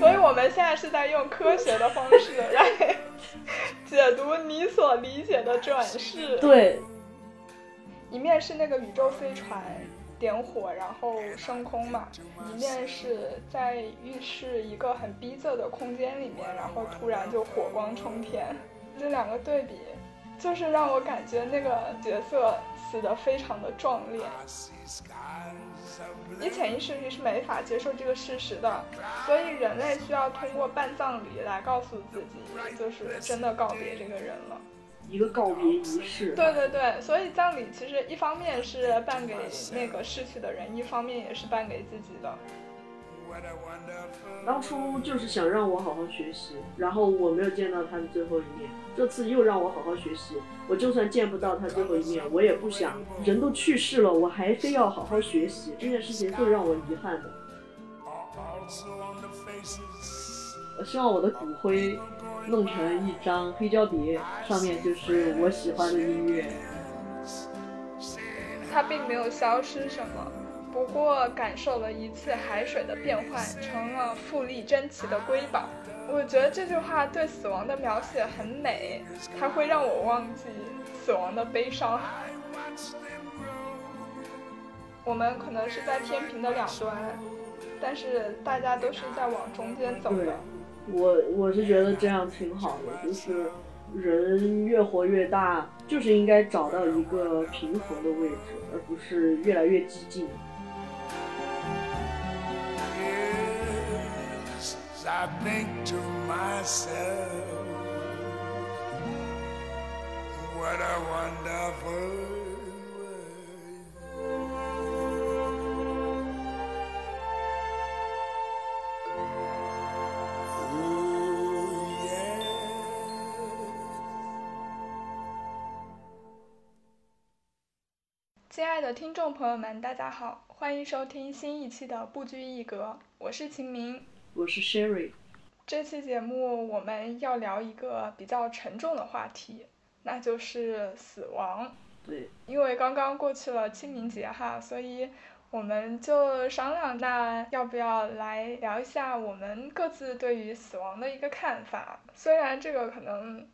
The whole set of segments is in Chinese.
所以我们现在是在用科学的方式来解读你所理解的转世。对，一面是那个宇宙飞船点火然后升空嘛，一面是在浴室一个很逼仄的空间里面，然后突然就火光冲天，这两个对比，就是让我感觉那个角色死的非常的壮烈。你潜意识里是没法接受这个事实的，所以人类需要通过办葬礼来告诉自己，就是真的告别这个人了。一个告别仪式。对对对，所以葬礼其实一方面是办给那个逝去的人，一方面也是办给自己的。当初就是想让我好好学习，然后我没有见到他的最后一面。这次又让我好好学习，我就算见不到他最后一面，我也不想人都去世了，我还非要好好学习，这件事情最让我遗憾的。我希望我的骨灰弄成一张黑胶碟，上面就是我喜欢的音乐。他并没有消失什么。不过感受了一次海水的变换，成了富丽珍奇的瑰宝。我觉得这句话对死亡的描写很美，它会让我忘记死亡的悲伤。我们可能是在天平的两端，但是大家都是在往中间走的。我我是觉得这样挺好的，就是人越活越大，就是应该找到一个平衡的位置，而不是越来越激进。I think to myself, what a wonderful world. 亲爱的听众朋友们，大家好，欢迎收听新一期的《不拘一格》，我是秦明。我是 Sherry，这期节目我们要聊一个比较沉重的话题，那就是死亡。对，因为刚刚过去了清明节哈，所以我们就商量，那要不要来聊一下我们各自对于死亡的一个看法？虽然这个可能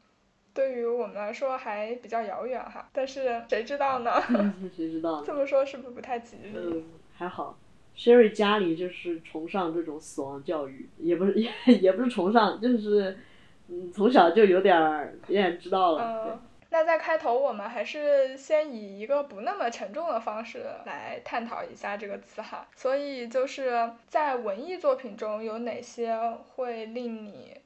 对于我们来说还比较遥远哈，但是谁知道呢？谁知道？这么说是不是不太吉利？嗯，还好。Sherry 家里就是崇尚这种死亡教育，也不是也 也不是崇尚，就是嗯从小就有点儿有点知道了。嗯，那在开头我们还是先以一个不那么沉重的方式来探讨一下这个词哈。所以就是在文艺作品中有哪些会令你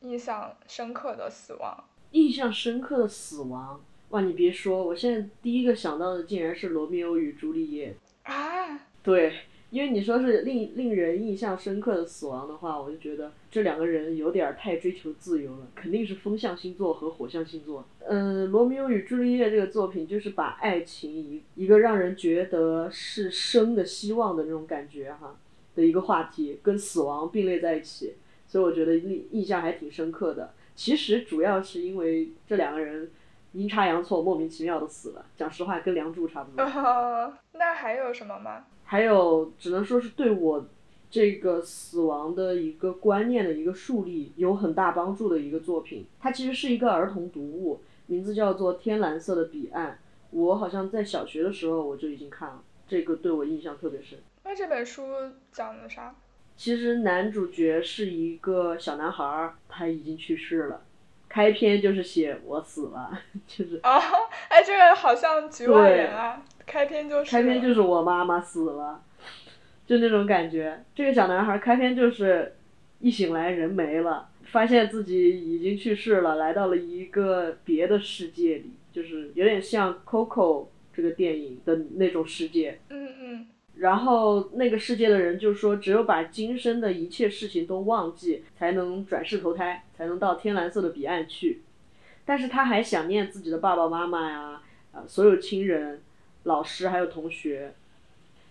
印象深刻的死亡？印象深刻的死亡？哇，你别说，我现在第一个想到的竟然是《罗密欧与朱丽叶》啊！对。因为你说是令令人印象深刻的死亡的话，我就觉得这两个人有点太追求自由了，肯定是风象星座和火象星座。嗯，《罗密欧与朱丽叶》这个作品就是把爱情一一个让人觉得是生的希望的那种感觉哈的一个话题，跟死亡并列在一起，所以我觉得印印象还挺深刻的。其实主要是因为这两个人阴差阳错、莫名其妙的死了。讲实话，跟梁祝差不多。那还有什么吗？还有，只能说是对我这个死亡的一个观念的一个树立有很大帮助的一个作品。它其实是一个儿童读物，名字叫做《天蓝色的彼岸》。我好像在小学的时候我就已经看了，这个对我印象特别深。那这本书讲的啥？其实男主角是一个小男孩，他已经去世了。开篇就是写我死了，就是。啊，哎，这个好像局外人啊。开篇就是开篇就是我妈妈死了，就那种感觉。这个小男孩开篇就是一醒来人没了，发现自己已经去世了，来到了一个别的世界里，就是有点像《Coco》这个电影的那种世界。嗯嗯。然后那个世界的人就说，只有把今生的一切事情都忘记，才能转世投胎，才能到天蓝色的彼岸去。但是他还想念自己的爸爸妈妈呀，呃，所有亲人。老师还有同学，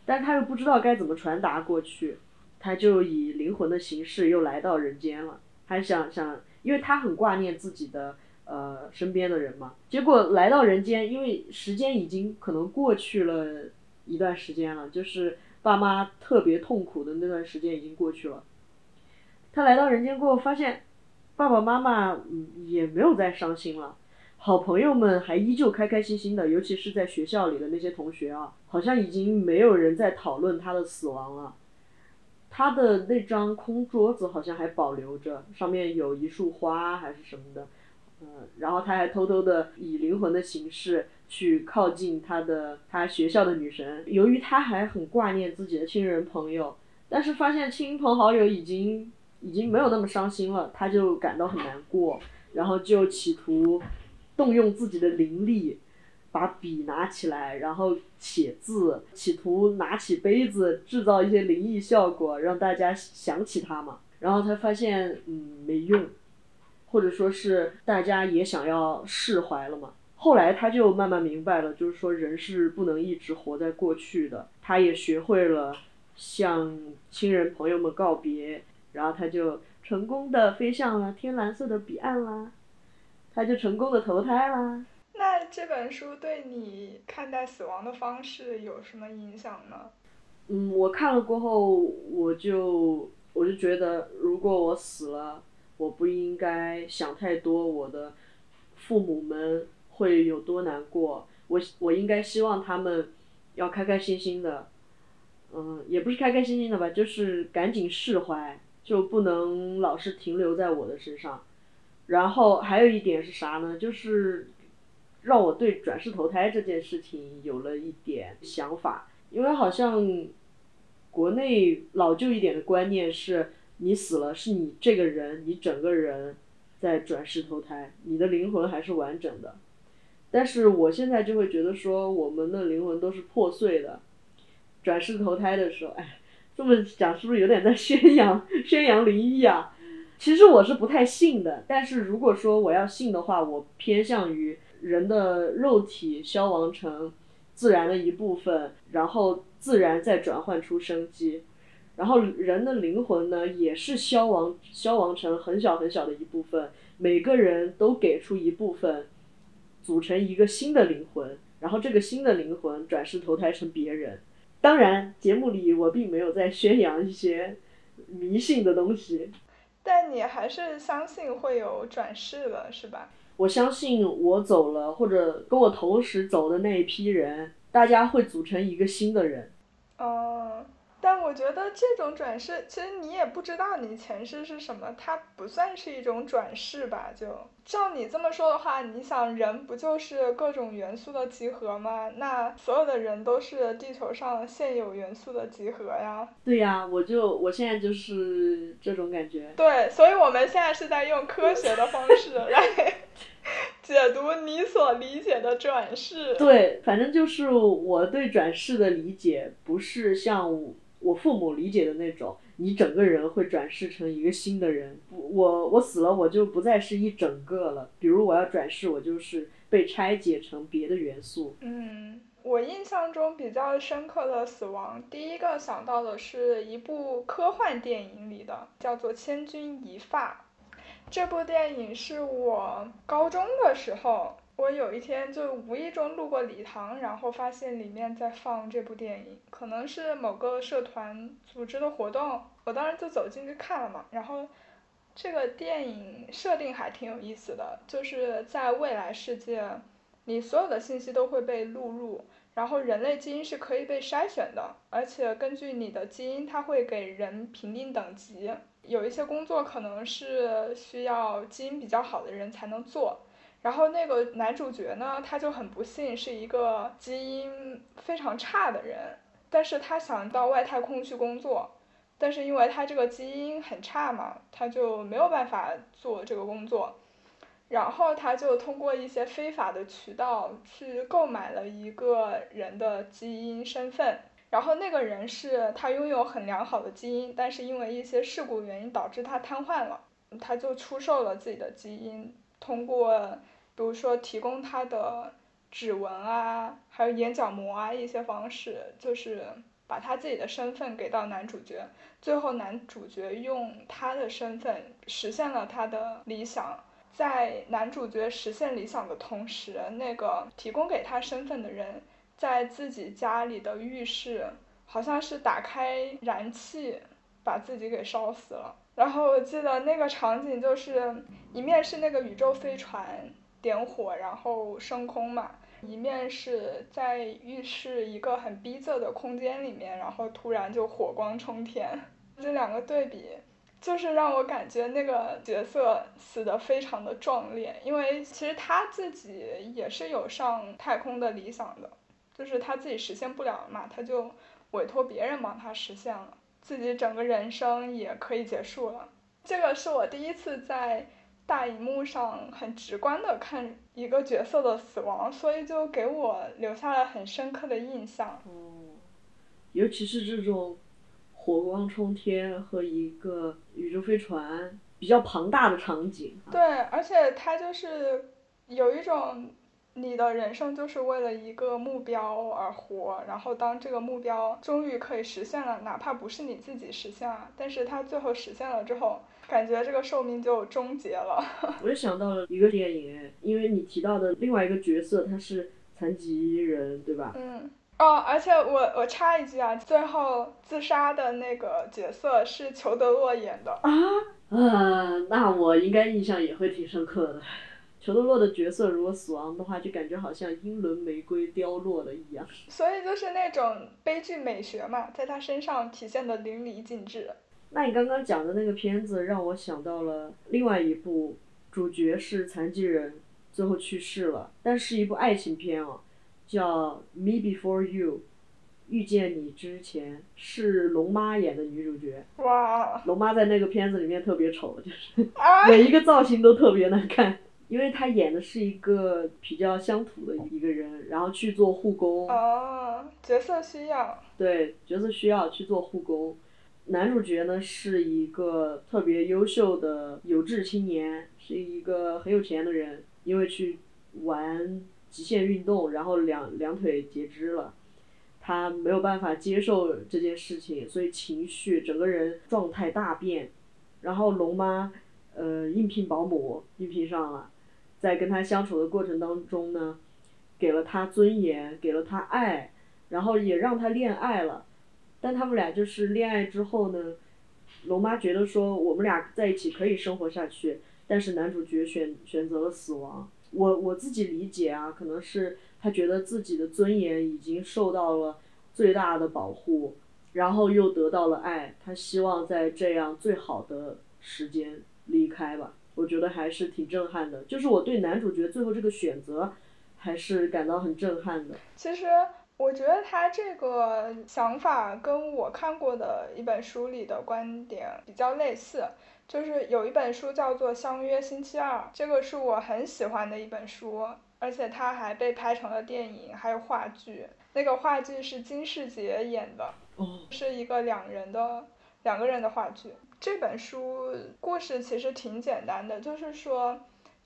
但他又不知道该怎么传达过去，他就以灵魂的形式又来到人间了，还想想，因为他很挂念自己的呃身边的人嘛。结果来到人间，因为时间已经可能过去了一段时间了，就是爸妈特别痛苦的那段时间已经过去了。他来到人间过后，发现爸爸妈妈嗯也没有再伤心了，好朋友们还依旧开开心心的，尤其是在学校里的那些同学啊，好像已经没有人在讨论他的死亡了。他的那张空桌子好像还保留着，上面有一束花还是什么的，嗯，然后他还偷偷的以灵魂的形式去靠近他的他学校的女神。由于他还很挂念自己的亲人朋友，但是发现亲朋好友已经已经没有那么伤心了，他就感到很难过，然后就企图动用自己的灵力。把笔拿起来，然后写字，企图拿起杯子制造一些灵异效果，让大家想起他嘛。然后他发现，嗯，没用，或者说是大家也想要释怀了嘛。后来他就慢慢明白了，就是说人是不能一直活在过去的。他也学会了向亲人朋友们告别，然后他就成功的飞向了天蓝色的彼岸啦，他就成功的投胎啦。那这本书对你看待死亡的方式有什么影响呢？嗯，我看了过后，我就我就觉得，如果我死了，我不应该想太多，我的父母们会有多难过。我我应该希望他们要开开心心的，嗯，也不是开开心心的吧，就是赶紧释怀，就不能老是停留在我的身上。然后还有一点是啥呢？就是。让我对转世投胎这件事情有了一点想法，因为好像国内老旧一点的观念是，你死了是你这个人，你整个人在转世投胎，你的灵魂还是完整的。但是我现在就会觉得说，我们的灵魂都是破碎的。转世投胎的时候，哎，这么讲是不是有点在宣扬 宣扬灵异啊？其实我是不太信的，但是如果说我要信的话，我偏向于。人的肉体消亡成自然的一部分，然后自然再转换出生机，然后人的灵魂呢，也是消亡消亡成很小很小的一部分，每个人都给出一部分，组成一个新的灵魂，然后这个新的灵魂转世投胎成别人。当然，节目里我并没有在宣扬一些迷信的东西，但你还是相信会有转世的，是吧？我相信我走了，或者跟我同时走的那一批人，大家会组成一个新的人。哦。但我觉得这种转世，其实你也不知道你前世是什么，它不算是一种转世吧？就照你这么说的话，你想人不就是各种元素的集合吗？那所有的人都是地球上现有元素的集合呀。对呀，我就我现在就是这种感觉。对，所以我们现在是在用科学的方式来 解读你所理解的转世。对，反正就是我对转世的理解，不是像。我父母理解的那种，你整个人会转世成一个新的人。我我死了，我就不再是一整个了。比如我要转世，我就是被拆解成别的元素。嗯，我印象中比较深刻的死亡，第一个想到的是一部科幻电影里的，叫做《千钧一发》。这部电影是我高中的时候。我有一天就无意中路过礼堂，然后发现里面在放这部电影，可能是某个社团组织的活动，我当时就走进去看了嘛。然后，这个电影设定还挺有意思的，就是在未来世界，你所有的信息都会被录入，然后人类基因是可以被筛选的，而且根据你的基因，它会给人评定等级，有一些工作可能是需要基因比较好的人才能做。然后那个男主角呢，他就很不幸是一个基因非常差的人，但是他想到外太空去工作，但是因为他这个基因很差嘛，他就没有办法做这个工作，然后他就通过一些非法的渠道去购买了一个人的基因身份，然后那个人是他拥有很良好的基因，但是因为一些事故原因导致他瘫痪了，他就出售了自己的基因，通过。比如说提供他的指纹啊，还有眼角膜啊一些方式，就是把他自己的身份给到男主角，最后男主角用他的身份实现了他的理想。在男主角实现理想的同时，那个提供给他身份的人，在自己家里的浴室好像是打开燃气把自己给烧死了。然后我记得那个场景就是一面是那个宇宙飞船点火然后升空嘛，一面是在浴室一个很逼仄的空间里面，然后突然就火光冲天，这两个对比。就是让我感觉那个角色死的非常的壮烈，因为其实他自己也是有上太空的理想的，就是他自己实现不了嘛，他就委托别人帮他实现了，自己整个人生也可以结束了。这个是我第一次在大荧幕上很直观的看一个角色的死亡，所以就给我留下了很深刻的印象。哦，尤其是这种。火光冲天和一个宇宙飞船比较庞大的场景。对，而且它就是有一种你的人生就是为了一个目标而活，然后当这个目标终于可以实现了，哪怕不是你自己实现了，但是它最后实现了之后，感觉这个寿命就终结了。我就想到了一个电影，因为你提到的另外一个角色他是残疾人，对吧？嗯。哦，而且我我插一句啊，最后自杀的那个角色是裘德洛演的啊，嗯，那我应该印象也会挺深刻的。裘德洛的角色如果死亡的话，就感觉好像英伦玫瑰凋落了一样。所以就是那种悲剧美学嘛，在他身上体现的淋漓尽致。那你刚刚讲的那个片子让我想到了另外一部，主角是残疾人，最后去世了，但是一部爱情片哦。叫《Me Before You》，遇见你之前是龙妈演的女主角。哇！龙妈在那个片子里面特别丑，就是每一个造型都特别难看，因为他演的是一个比较乡土的一个人，然后去做护工。哦，角色需要。对，角色需要去做护工。男主角呢是一个特别优秀的有志青年，是一个很有钱的人，因为去玩。极限运动，然后两两腿截肢了，他没有办法接受这件事情，所以情绪整个人状态大变。然后龙妈，呃，应聘保姆，应聘上了，在跟他相处的过程当中呢，给了他尊严，给了他爱，然后也让他恋爱了。但他们俩就是恋爱之后呢，龙妈觉得说我们俩在一起可以生活下去，但是男主角选选择了死亡。我我自己理解啊，可能是他觉得自己的尊严已经受到了最大的保护，然后又得到了爱，他希望在这样最好的时间离开吧。我觉得还是挺震撼的，就是我对男主角最后这个选择，还是感到很震撼的。其实我觉得他这个想法跟我看过的一本书里的观点比较类似。就是有一本书叫做《相约星期二》，这个是我很喜欢的一本书，而且它还被拍成了电影，还有话剧。那个话剧是金世杰演的，是一个两人的两个人的话剧。这本书故事其实挺简单的，就是说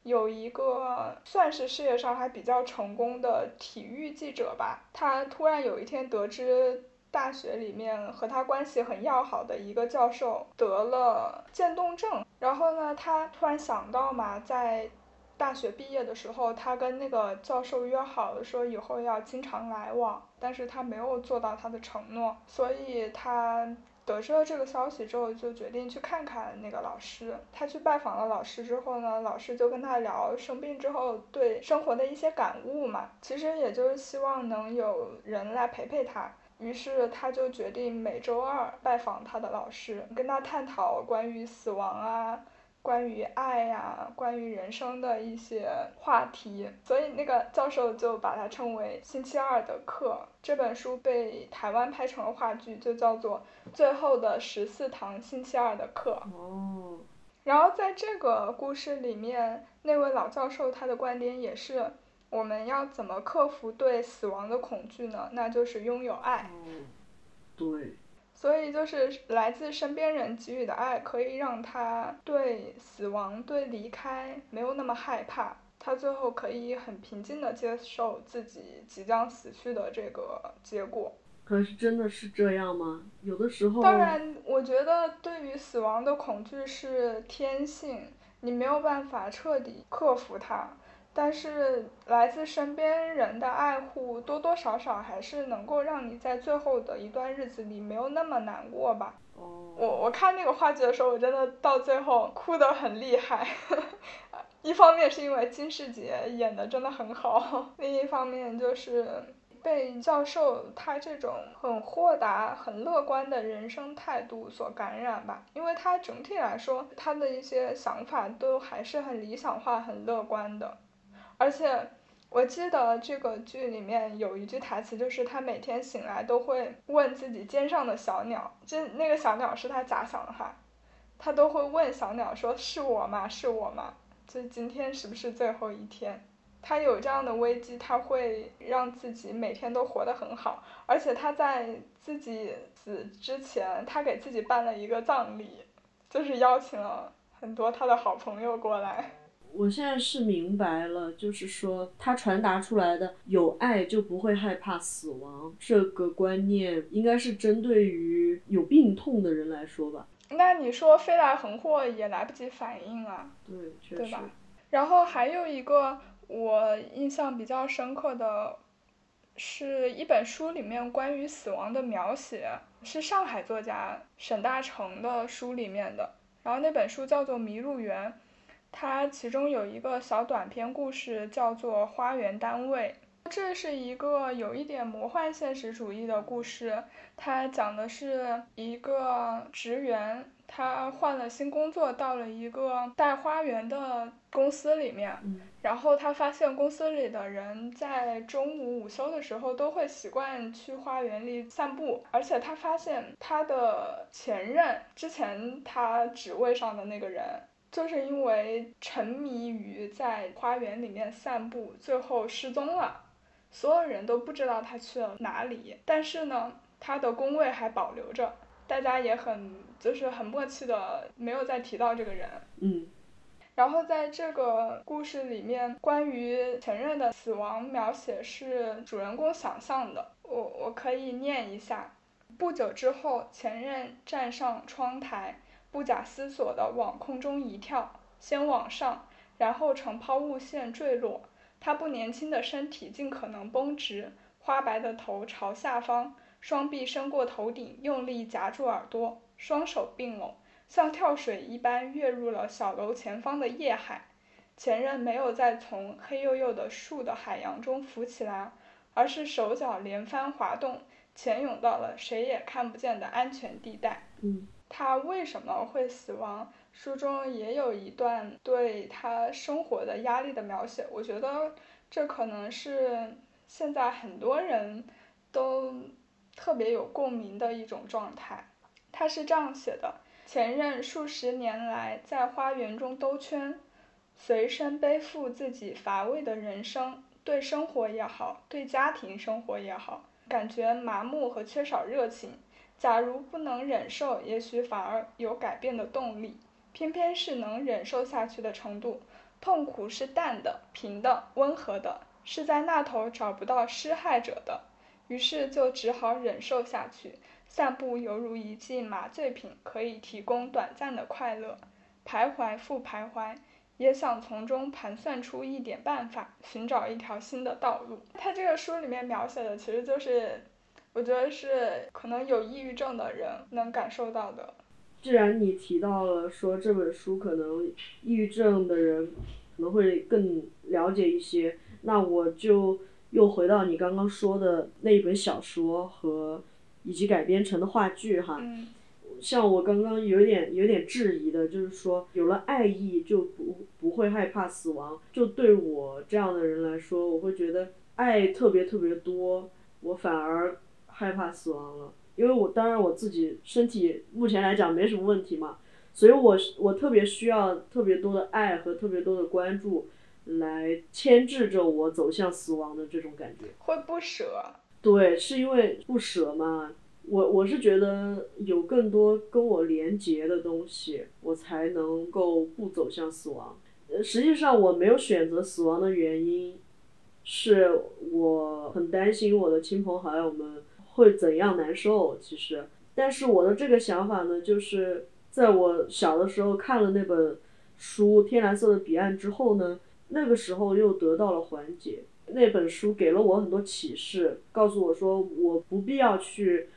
有一个算是事业上还比较成功的体育记者吧，他突然有一天得知。大学里面和他关系很要好的一个教授得了渐冻症，然后呢，他突然想到嘛，在大学毕业的时候，他跟那个教授约好了说以后要经常来往，但是他没有做到他的承诺，所以他得知了这个消息之后，就决定去看看那个老师。他去拜访了老师之后呢，老师就跟他聊生病之后对生活的一些感悟嘛，其实也就是希望能有人来陪陪他。于是他就决定每周二拜访他的老师，跟他探讨关于死亡啊、关于爱呀、关于人生的一些话题。所以那个教授就把它称为“星期二的课”。这本书被台湾拍成了话剧，就叫做《最后的十四堂星期二的课》。哦。然后在这个故事里面，那位老教授他的观点也是。我们要怎么克服对死亡的恐惧呢？那就是拥有爱。对。所以就是来自身边人给予的爱，可以让他对死亡、对离开没有那么害怕。他最后可以很平静的接受自己即将死去的这个结果。可是真的是这样吗？有的时候。当然，我觉得对于死亡的恐惧是天性，你没有办法彻底克服它。但是来自身边人的爱护，多多少少还是能够让你在最后的一段日子里没有那么难过吧。哦。我我看那个话剧的时候，我真的到最后哭得很厉害。一方面是因为金世杰演的真的很好，另一方面就是被教授他这种很豁达、很乐观的人生态度所感染吧。因为他整体来说，他的一些想法都还是很理想化、很乐观的。而且我记得这个剧里面有一句台词，就是他每天醒来都会问自己肩上的小鸟，就那个小鸟是他假想的哈，他都会问小鸟说：“是我吗？是我吗？”就今天是不是最后一天？他有这样的危机，他会让自己每天都活得很好，而且他在自己死之前，他给自己办了一个葬礼，就是邀请了很多他的好朋友过来。我现在是明白了，就是说他传达出来的有爱就不会害怕死亡这个观念，应该是针对于有病痛的人来说吧。那你说飞来横祸也来不及反应啊？对，确实。对吧？然后还有一个我印象比较深刻的，是一本书里面关于死亡的描写，是上海作家沈大成的书里面的。然后那本书叫做《迷路园》，它其中有一个小短篇故事叫做《花园单位》。这是一个有一点魔幻现实主义的故事，它讲的是一个职员，他换了新工作，到了一个带花园的公司里面，然后他发现公司里的人在中午午休的时候都会习惯去花园里散步，而且他发现他的前任，之前他职位上的那个人。就是因为沉迷于在花园里面散步，最后失踪了。所有人都不知道他去了哪里，但是呢，他的工位还保留着，大家也很就是很默契的没有再提到这个人。嗯。然后在这个故事里面，关于前任的死亡描写是主人公想象的，我我可以念一下：不久之后，前任站上窗台，不假思索地往空中一跳，先往上，然后呈抛物线坠落。他不年轻的身体尽可能绷直，花白的头朝下方，双臂伸过头顶，用力夹住耳朵，双手并拢，像跳水一般跃入了小楼前方的夜海。前任没有再从黑黝黝的树的海洋中浮起来，而是手脚连番滑动，潜泳到了谁也看不见的安全地带。嗯，他为什么会死亡？书中也有一段对他生活的压力的描写，我觉得这可能是现在很多人都特别有共鸣的一种状态。他是这样写的：前任数十年来在花园中兜圈，随身背负自己乏味的人生，对生活也好，对家庭生活也好，感觉麻木和缺少热情。假如不能忍受，也许反而有改变的动力。偏偏是能忍受下去的程度，痛苦是淡的、平的、温和的，是在那头找不到施害者的，于是就只好忍受下去。散步犹如一剂麻醉品，可以提供短暂的快乐。徘徊复徘徊，也想从中盘算出一点办法，寻找一条新的道路。他这个书里面描写的，其实就是，我觉得是可能有抑郁症的人能感受到的。既然你提到了说这本书可能抑郁症的人可能会更了解一些，那我就又回到你刚刚说的那一本小说和以及改编成的话剧哈。像我刚刚有点有点质疑的，就是说有了爱意就不不会害怕死亡。就对我这样的人来说，我会觉得爱特别特别多，我反而害怕死亡了。因为我当然我自己身体目前来讲没什么问题嘛，所以我我特别需要特别多的爱和特别多的关注，来牵制着我走向死亡的这种感觉。会不舍。对，是因为不舍嘛。我我是觉得有更多跟我连结的东西，我才能够不走向死亡。呃，实际上我没有选择死亡的原因，是我很担心我的亲朋好友们。会怎样难受？其实，但是我的这个想法呢，就是在我小的时候看了那本书《天蓝色的彼岸》之后呢，那个时候又得到了缓解。那本书给了我很多启示，告诉我说我不必要去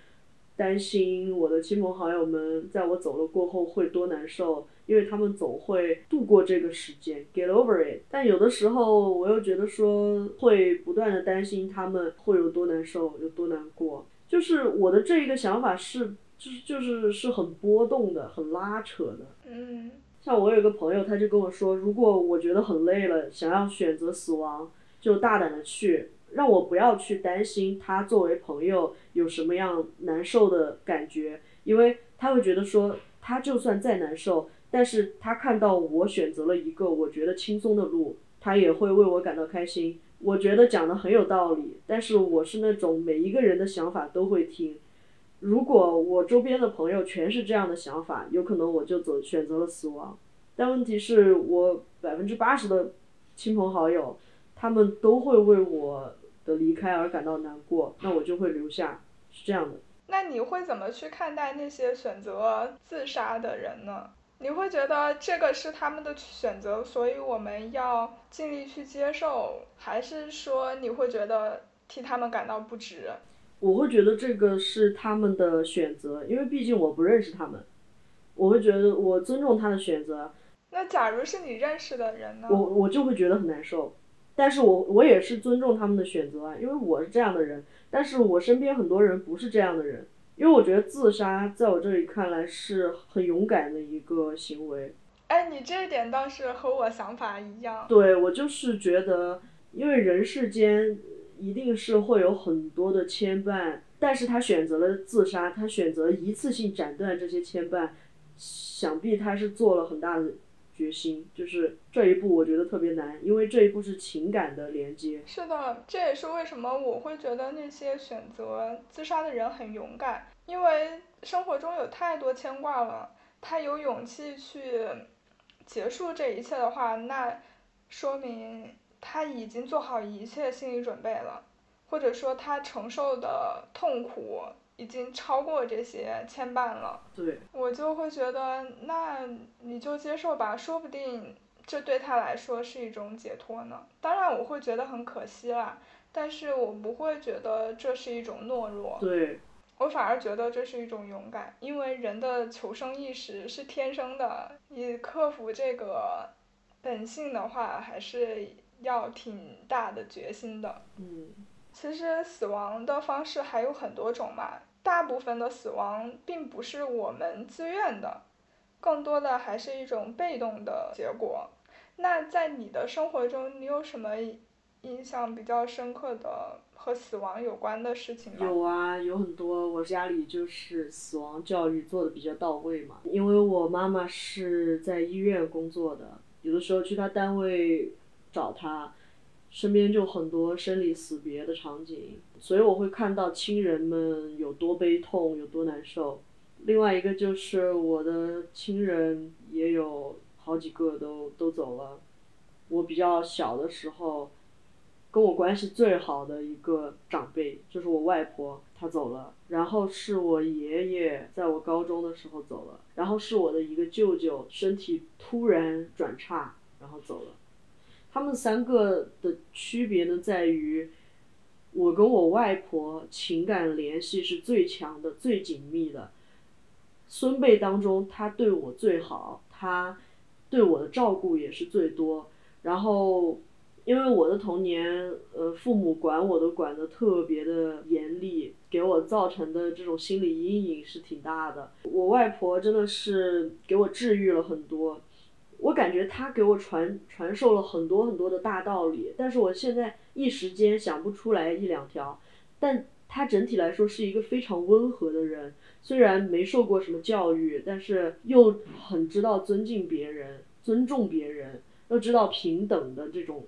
担心我的亲朋好友们在我走了过后会多难受，因为他们总会度过这个时间，get over it。但有的时候我又觉得说会不断的担心他们会有多难受，有多难过。就是我的这一个想法是，就是就是是很波动的，很拉扯的。嗯像我有一个朋友，他就跟我说，如果我觉得很累了，想要选择死亡，就大胆的去，让我不要去担心他作为朋友有什么样难受的感觉，因为他会觉得说，他就算再难受，但是他看到我选择了一个我觉得轻松的路，他也会为我感到开心。我觉得讲的很有道理，但是我是那种每一个人的想法都会听。如果我周边的朋友全是这样的想法，有可能我就走选择了死亡。但问题是我百分之八十的亲朋好友，他们都会为我的离开而感到难过，那我就会留下，是这样的。那你会怎么去看待那些选择自杀的人呢？你会觉得这个是他们的选择，所以我们要尽力去接受，还是说你会觉得替他们感到不值？我会觉得这个是他们的选择，因为毕竟我不认识他们，我会觉得我尊重他的选择，那假如是你认识的人呢？我我就会觉得很难受。但是我我也是尊重他们的选择啊，因为我是这样的人，但是我身边很多人不是这样的人，因为我觉得自杀在我这里看来是很勇敢的一个行为。哎，你这一点倒是和我想法一样。对我就是觉得，因为人世间一定是会有很多的牵绊，但是他选择了自杀，他选择一次性斩断这些牵绊，想必他是做了很大的决心。就是这一步，我觉得特别难，因为这一步是情感的连接。是的，这也是为什么我会觉得那些选择自杀的人很勇敢，因为生活中有太多牵挂了，他有勇气去结束这一切的话，那说明他已经做好一切心理准备了，或者说他承受的痛苦已经超过这些牵绊了。对，我就会觉得，那你就接受吧，说不定这对他来说是一种解脱呢。当然，我会觉得很可惜啦，但是我不会觉得这是一种懦弱，对，我反而觉得这是一种勇敢，因为人的求生意识是天生的，你克服这个本性的话，还是要挺大的决心的。嗯，其实死亡的方式还有很多种嘛，大部分的死亡并不是我们自愿的，更多的还是一种被动的结果。那在你的生活中，你有什么印象比较深刻的和死亡有关的事情吗？有啊，有很多。我家里就是死亡教育做的比较到位嘛，因为我妈妈是在医院工作的，有的时候去她单位找她，身边就很多生离死别的场景，所以我会看到亲人们有多悲痛，有多难受。另外一个就是我的亲人也有好几个都都走了，我比较小的时候。跟我关系最好的一个长辈就是我外婆，她走了，然后是我爷爷，在我高中的时候走了，然后是我的一个舅舅，身体突然转差，然后走了。他们三个的区别呢，在于我跟我外婆情感联系是最强的、最紧密的。孙辈当中，他对我最好，他对我的照顾也是最多，然后。因为我的童年，呃，父母管我都管得特别的严厉，给我造成的这种心理阴影是挺大的。我外婆真的是给我治愈了很多，我感觉她给我传传授了很多很多的大道理，但是我现在一时间想不出来一两条。但她整体来说是一个非常温和的人，虽然没受过什么教育，但是又很知道尊敬别人、尊重别人，又知道平等的这种。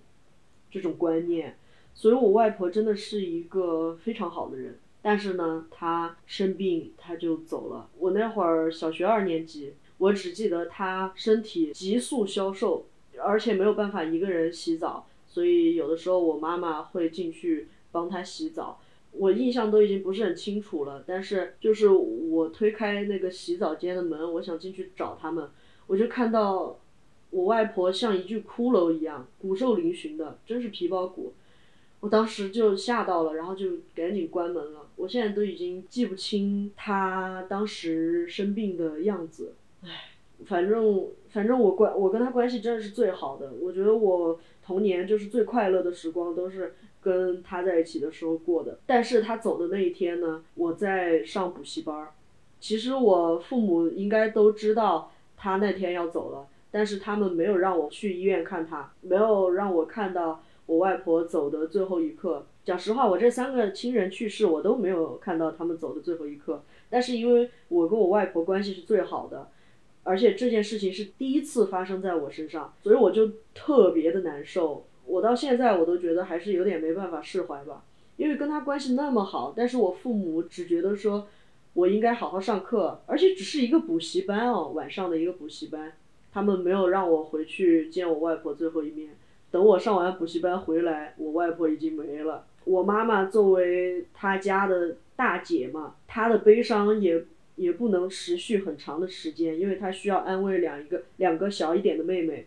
这种观念，所以我外婆真的是一个非常好的人。但是呢，她生病，她就走了。我那会儿小学二年级，我只记得她身体急速消瘦，而且没有办法一个人洗澡，所以有的时候我妈妈会进去帮她洗澡。我印象都已经不是很清楚了，但是就是我推开那个洗澡间的门，我想进去找他们，我就看到我外婆像一具骷髅一样，骨瘦嶙峋的，真是皮包骨。我当时就吓到了，然后就赶紧关门了。我现在都已经记不清她当时生病的样子，唉，反正反正我关我跟她关系真的是最好的。我觉得我童年就是最快乐的时光都是跟她在一起的时候过的。但是她走的那一天呢，我在上补习班儿。其实我父母应该都知道她那天要走了，但是他们没有让我去医院看她，没有让我看到。我外婆走的最后一刻，讲实话，我这三个亲人去世，我都没有看到他们走的最后一刻。但是因为我跟我外婆关系是最好的，而且这件事情是第一次发生在我身上，所以我就特别的难受。我到现在我都觉得还是有点没办法释怀吧，因为跟他关系那么好，但是我父母只觉得说我应该好好上课，而且只是一个补习班哦，晚上的一个补习班，他们没有让我回去见我外婆最后一面。等我上完补习班回来，我外婆已经没了。我妈妈作为她家的大姐嘛，她的悲伤也也不能持续很长的时间，因为她需要安慰两一个两个小一点的妹妹，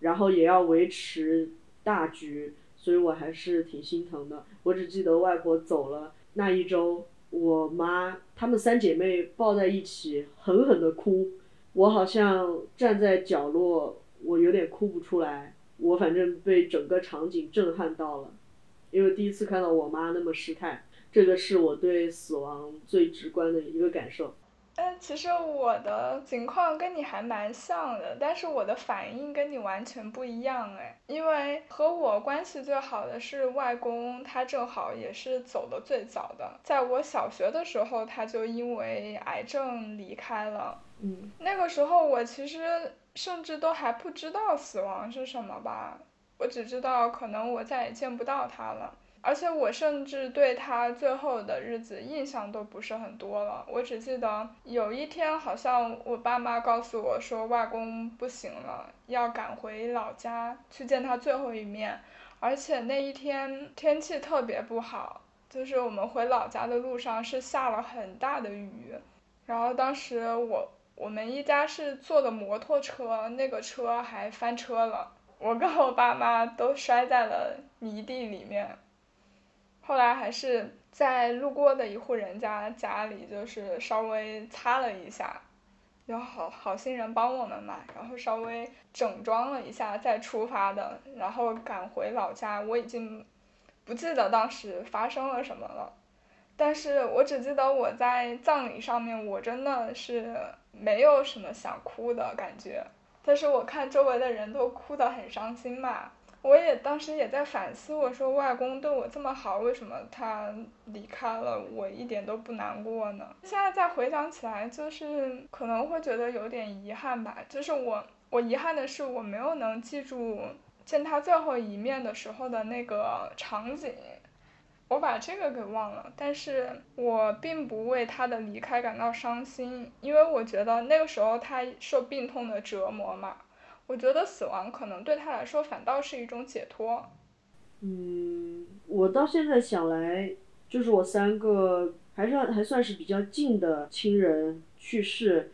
然后也要维持大局，所以我还是挺心疼的。我只记得外婆走了那一周，我妈她们三姐妹抱在一起狠狠的哭，我好像站在角落，我有点哭不出来。我反正被整个场景震撼到了，因为第一次看到我妈那么失态，这个是我对死亡最直观的一个感受。嗯，其实我的情况跟你还蛮像的，但是我的反应跟你完全不一样哎，因为和我关系最好的是外公，他正好也是走的最早的，在我小学的时候他就因为癌症离开了。嗯，那个时候我其实。甚至都还不知道死亡是什么吧，我只知道可能我再也见不到他了，而且我甚至对他最后的日子印象都不是很多了。我只记得有一天，好像我爸妈告诉我说外公不行了，要赶回老家去见他最后一面，而且那一天天气特别不好，就是我们回老家的路上是下了很大的雨，然后当时我。我们一家是坐的摩托车，那个车还翻车了，我跟我爸妈都摔在了泥地里面。后来还是在路过的一户人家家里，就是稍微擦了一下，有好好心人帮我们嘛，然后稍微整装了一下再出发的，然后赶回老家。我已经不记得当时发生了什么了，但是我只记得我在葬礼上面，我真的是。没有什么想哭的感觉，但是我看周围的人都哭得很伤心嘛，我也当时也在反思，我说外公对我这么好，为什么他离开了我一点都不难过呢？现在再回想起来，就是可能会觉得有点遗憾吧，就是我我遗憾的是我没有能记住见他最后一面的时候的那个场景。我把这个给忘了，但是我并不为他的离开感到伤心，因为我觉得那个时候他受病痛的折磨嘛，我觉得死亡可能对他来说反倒是一种解脱。嗯，我到现在想来，就是我三个还算还算是比较近的亲人去世，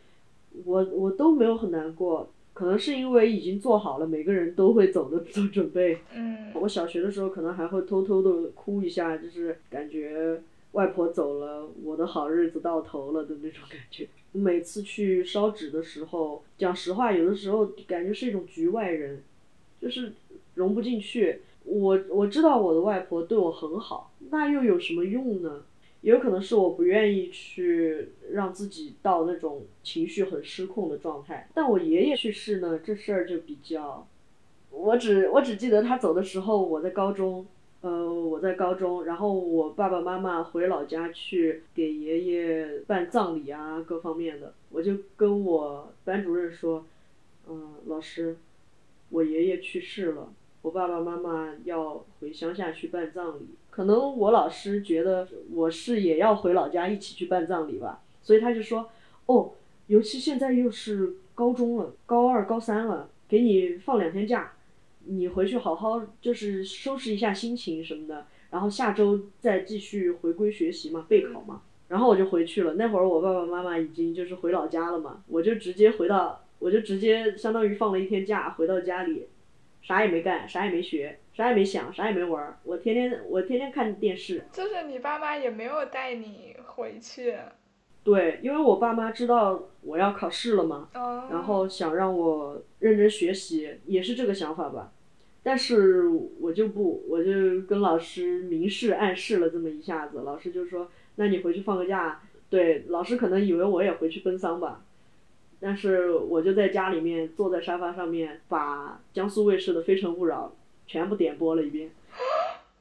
我我都没有很难过。可能是因为已经做好了每个人都会走的 做准备。嗯。我小学的时候可能还会偷偷的哭一下，就是感觉外婆走了，我的好日子到头了的那种感觉。每次去烧纸的时候，讲实话，有的时候感觉是一种局外人，就是融不进去。我我知道我的外婆对我很好，那又有什么用呢？也有可能是我不愿意去让自己到那种情绪很失控的状态。但我爷爷去世呢，这事儿就比较，我只我只记得他走的时候我在高中，呃，我在高中，然后我爸爸妈妈回老家去给爷爷办葬礼啊，各方面的，我就跟我班主任说，嗯，老师，我爷爷去世了，我爸爸妈妈要回乡下去办葬礼。可能我老师觉得我是也要回老家一起去办葬礼吧，所以他就说，哦，尤其现在又是高中了，高二高三了，给你放两天假，你回去好好就是收拾一下心情什么的，然后下周再继续回归学习嘛，备考嘛。然后我就回去了，那会儿我爸爸妈妈已经就是回老家了嘛，我就直接回到我就直接相当于放了一天假，回到家里，啥也没干，啥也没学，啥也没想，啥也没玩儿，我天天我天天看电视。就是你爸妈也没有带你回去。对，因为我爸妈知道我要考试了嘛，哦。然后想让我认真学习，也是这个想法吧。但是我就不，我就跟老师明示暗示了这么一下子，老师就说：“那你回去放个假。”对，老师可能以为我也回去奔丧吧，但是我就在家里面坐在沙发上面，把江苏卫视的《非诚勿扰》全部点播了一遍。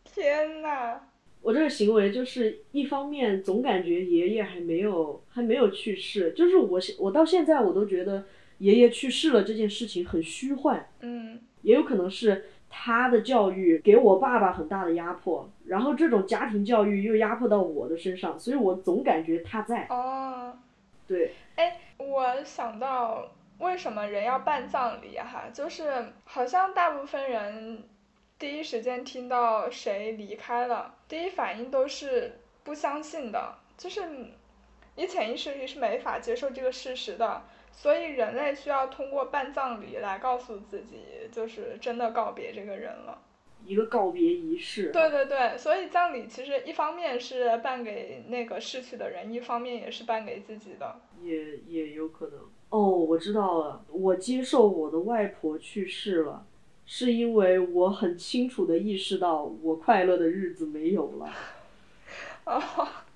天呐！我这个行为就是一方面总感觉爷爷还没有还没有去世，就是我我到现在我都觉得爷爷去世了这件事情很虚幻。嗯。也有可能是他的教育给我爸爸很大的压迫，然后这种家庭教育又压迫到我的身上，所以我总感觉他在。哦。对。哎，我想到为什么人要办葬礼哈，就是好像大部分人。第一时间听到谁离开了，第一反应都是不相信的，就是你潜意识里是没法接受这个事实的，所以人类需要通过办葬礼来告诉自己，就是真的告别这个人了。一个告别仪式。对对对，所以葬礼其实一方面是办给那个逝去的人，一方面也是办给自己的。也也有可能。哦，我知道了，我接受我的外婆去世了。是因为我很清楚的意识到我快乐的日子没有了。啊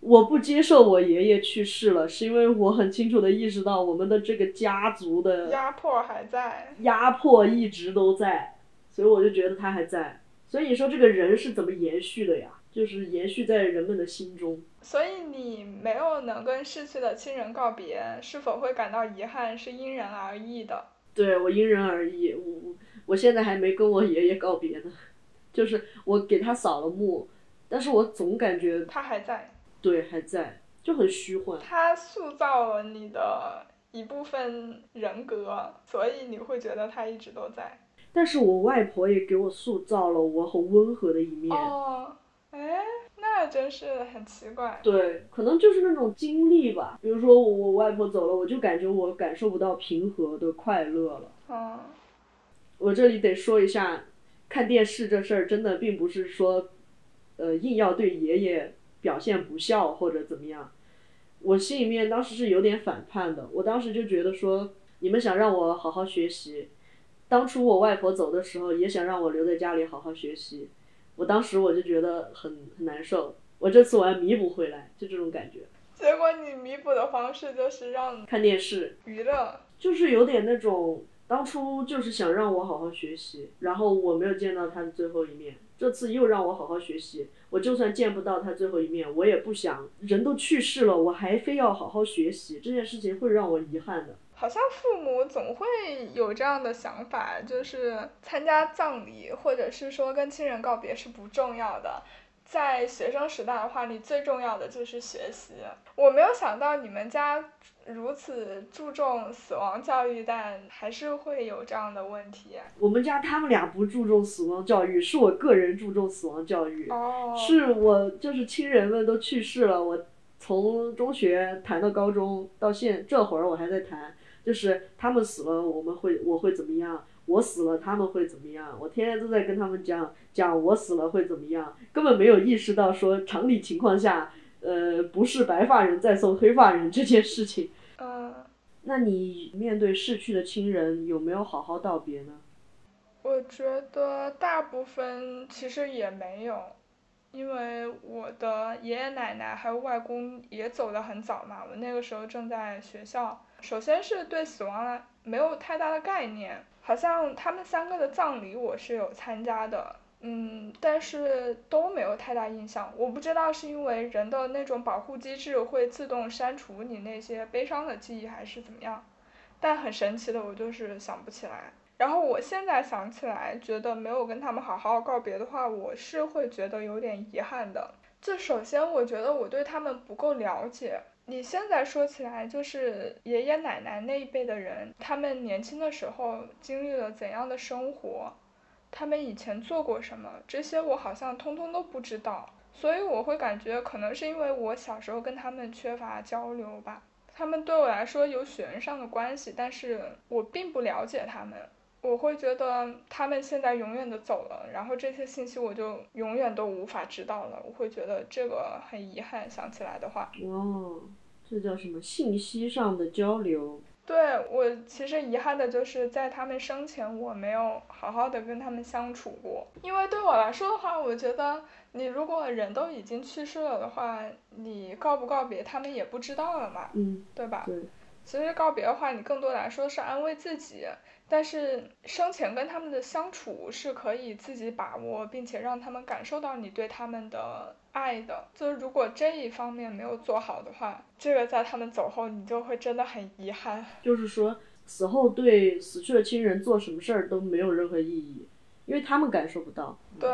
我不接受我爷爷去世了，是因为我很清楚的意识到我们的这个家族的压迫还在，压迫一直都在，所以我就觉得他还在。所以你说这个人是怎么延续的呀？就是延续在人们的心中。所以你没有能跟逝去的亲人告别，是否会感到遗憾？是因人而异的。对我因人而异，我我。我现在还没跟我爷爷告别呢，就是我给他扫了墓，但是我总感觉他还在，对，还在，就很虚幻。他塑造了你的一部分人格，所以你会觉得他一直都在。但是我外婆也给我塑造了我很温和的一面。哦，哎，那真是很奇怪。对，可能就是那种经历吧。比如说我外婆走了，我就感觉我感受不到平和的快乐了。嗯。我这里得说一下，看电视这事儿真的并不是说，呃，硬要对爷爷表现不孝或者怎么样。我心里面当时是有点反叛的，我当时就觉得说，你们想让我好好学习，当初我外婆走的时候也想让我留在家里好好学习，我当时我就觉得很很难受，我这次我要弥补回来，就这种感觉。结果你弥补的方式就是让看电视娱乐，就是有点那种。当初就是想让我好好学习，然后我没有见到他的最后一面。这次又让我好好学习，我就算见不到他最后一面，我也不想人都去世了，我还非要好好学习，这件事情会让我遗憾的。好像父母总会有这样的想法，就是参加葬礼或者是说跟亲人告别是不重要的。在学生时代的话，你最重要的就是学习。我没有想到你们家如此注重死亡教育，但还是会有这样的问题。我们家他们俩不注重死亡教育，是我个人注重死亡教育。哦。是我就是亲人们都去世了，我从中学谈到高中到现这会儿我还在谈，就是他们死了我们会我会怎么样。我死了，他们会怎么样？我天天都在跟他们讲讲我死了会怎么样，根本没有意识到说常理情况下，呃，不是白发人在送黑发人这件事情。嗯。那你面对逝去的亲人有没有好好道别呢？我觉得大部分其实也没有，因为我的爷爷奶奶还有外公也走得很早嘛，我那个时候正在学校。首先是对死亡没有太大的概念。好像他们三个的葬礼我是有参加的，嗯，但是都没有太大印象。我不知道是因为人的那种保护机制会自动删除你那些悲伤的记忆，还是怎么样？但很神奇的，我就是想不起来。然后我现在想起来，觉得没有跟他们好好告别的话，我是会觉得有点遗憾的。就首先，我觉得我对他们不够了解。你现在说起来，就是爷爷奶奶那一辈的人，他们年轻的时候经历了怎样的生活，他们以前做过什么，这些我好像通通都不知道，所以我会感觉可能是因为我小时候跟他们缺乏交流吧。他们对我来说有血缘上的关系，但是我并不了解他们。我会觉得他们现在永远的走了，然后这些信息我就永远都无法知道了。我会觉得这个很遗憾，想起来的话。哦，这叫什么？信息上的交流。对我其实遗憾的就是在他们生前我没有好好的跟他们相处过，因为对我来说的话，我觉得你如果人都已经去世了的话，你告不告别他们也不知道了嘛，嗯，对吧？对。其实告别的话，你更多来说是安慰自己。但是生前跟他们的相处是可以自己把握，并且让他们感受到你对他们的爱的。就是如果这一方面没有做好的话，这个在他们走后，你就会真的很遗憾。就是说，死后对死去的亲人做什么事儿都没有任何意义，因为他们感受不到。对。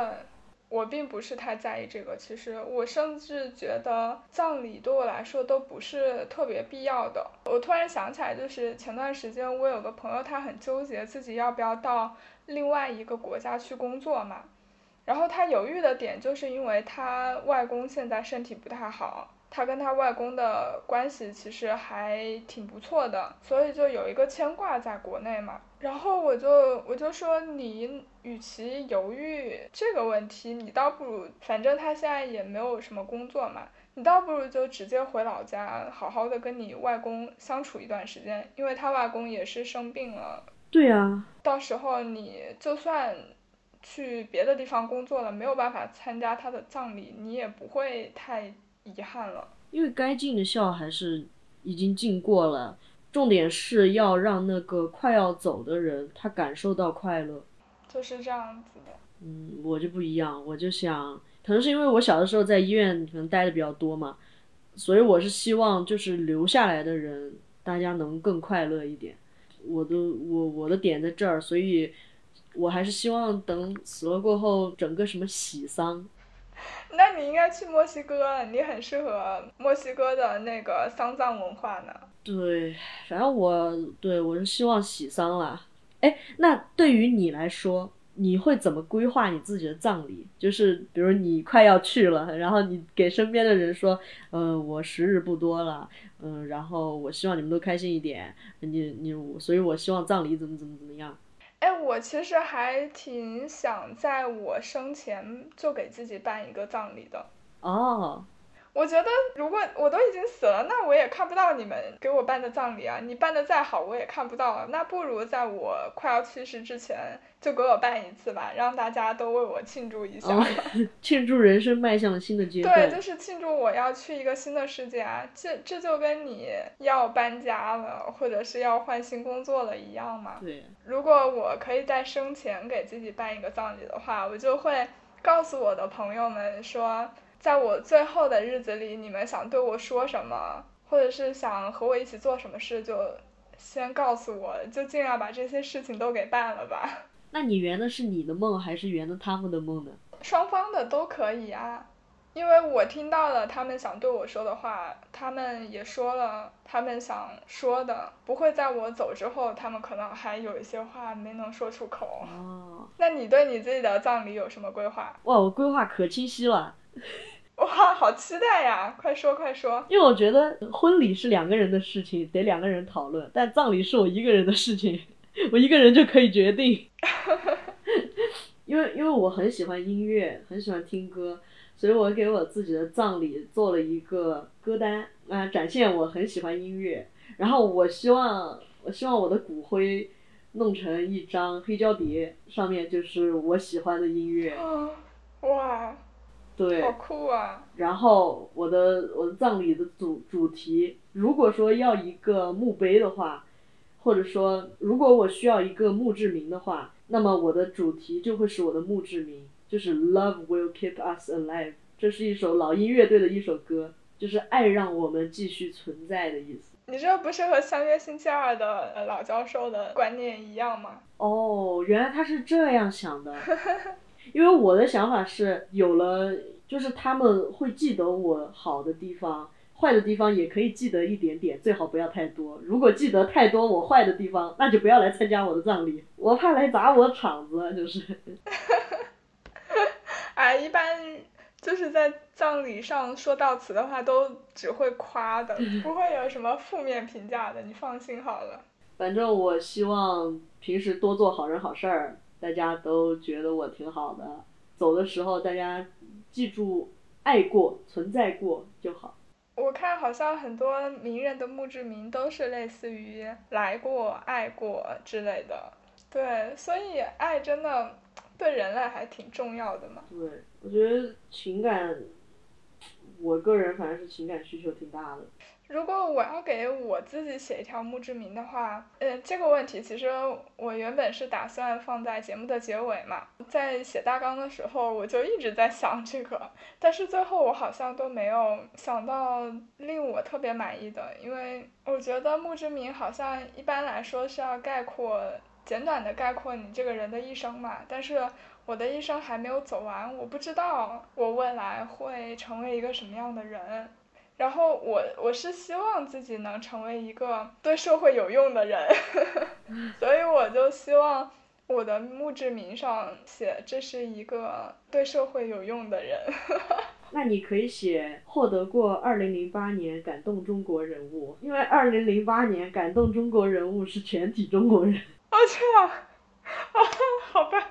我并不是太在意这个，其实我甚至觉得葬礼对我来说都不是特别必要的。我突然想起来，就是前段时间我有个朋友，他很纠结自己要不要到另外一个国家去工作嘛，然后他犹豫的点就是因为他外公现在身体不太好。他跟他外公的关系其实还挺不错的，所以就有一个牵挂在国内嘛。然后我就我就说，你与其犹豫这个问题，你倒不如，反正他现在也没有什么工作嘛，你倒不如就直接回老家，好好的跟你外公相处一段时间，因为他外公也是生病了。对呀。到时候你就算去别的地方工作了，没有办法参加他的葬礼，你也不会太。遗憾了，因为该尽的孝还是已经尽过了，重点是要让那个快要走的人他感受到快乐，就是这样子的。嗯，我就不一样，我就想，可能是因为我小的时候在医院可能待的比较多嘛，所以我是希望就是留下来的人大家能更快乐一点。我的我我的点在这儿，所以我还是希望等死了过后整个什么喜丧。那你应该去墨西哥，你很适合墨西哥的那个丧葬文化呢。对，反正我对我是希望喜丧啦。哎，那对于你来说，你会怎么规划你自己的葬礼？就是比如你快要去了，然后你给身边的人说，嗯，我时日不多了，嗯，然后我希望你们都开心一点，你你，所以我希望葬礼怎么怎么怎么样。哎，我其实还挺想在我生前就给自己办一个葬礼的。哦。我觉得，如果我都已经死了，那我也看不到你们给我办的葬礼啊！你办的再好，我也看不到。那不如在我快要去世之前，就给我办一次吧，让大家都为我庆祝一下。庆祝人生迈向了新的阶段。对，就是庆祝我要去一个新的世界啊！这这就跟你要搬家了，或者是要换新工作了一样嘛。对。如果我可以在生前给自己办一个葬礼的话，我就会告诉我的朋友们说。在我最后的日子里，你们想对我说什么，或者是想和我一起做什么事，就先告诉我，就尽量把这些事情都给办了吧。那你圆的是你的梦，还是圆的他们的梦呢？双方的都可以啊，因为我听到了他们想对我说的话，他们也说了他们想说的，不会在我走之后，他们可能还有一些话没能说出口。哦。那你对你自己的葬礼有什么规划？哇，我规划可清晰了。哇，好期待呀！快说快说。因为我觉得婚礼是两个人的事情，得两个人讨论；但葬礼是我一个人的事情，我一个人就可以决定。因为因为我很喜欢音乐，很喜欢听歌，所以我给我自己的葬礼做了一个歌单啊，展现我很喜欢音乐。然后我希望，我希望我的骨灰弄成一张黑胶碟，上面就是我喜欢的音乐。哇。对，好酷啊！然后我的我的葬礼的主主题，如果说要一个墓碑的话，或者说如果我需要一个墓志铭的话，那么我的主题就会是我的墓志铭，就是 Love will keep us alive。这是一首老鹰乐队的一首歌，就是爱让我们继续存在的意思。你这不是和相约星期二的老教授的观念一样吗？哦，原来他是这样想的。因为我的想法是，有了就是他们会记得我好的地方，坏的地方也可以记得一点点，最好不要太多。如果记得太多我坏的地方，那就不要来参加我的葬礼，我怕来砸我场子，就是。哎，一般就是在葬礼上说悼词的话，都只会夸的，不会有什么负面评价的，你放心好了。反正我希望平时多做好人好事儿，大家都觉得我挺好的。走的时候大家记住爱过、存在过就好。我看好像很多名人的墓志铭都是类似于来过、爱过之类的。对，所以爱真的对人类还挺重要的嘛。对，我觉得情感，我个人反正是情感需求挺大的。如果我要给我自己写一条墓志铭的话，呃，这个问题其实我原本是打算放在节目的结尾嘛，在写大纲的时候我就一直在想这个，但是最后我好像都没有想到令我特别满意的，因为我觉得墓志铭好像一般来说是要概括、简短的概括你这个人的一生嘛，但是我的一生还没有走完，我不知道我未来会成为一个什么样的人。然后我我是希望自己能成为一个对社会有用的人，所以我就希望我的墓志铭上写这是一个对社会有用的人。那你可以写获得过二零零八年感动中国人物，因为二零零八年感动中国人物是全体中国人。哦这样，啊 好吧，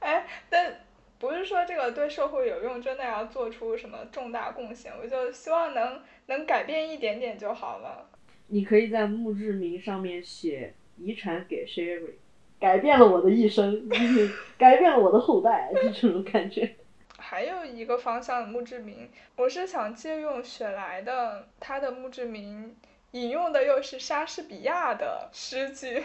哎但。不是说这个对社会有用，真的要做出什么重大贡献，我就希望能能改变一点点就好了。你可以在墓志铭上面写遗产给 Sherry，改变了我的一生，改变了我的后代，就这种感觉。还有一个方向的墓志铭，我是想借用雪莱的他的墓志铭，引用的又是莎士比亚的诗句。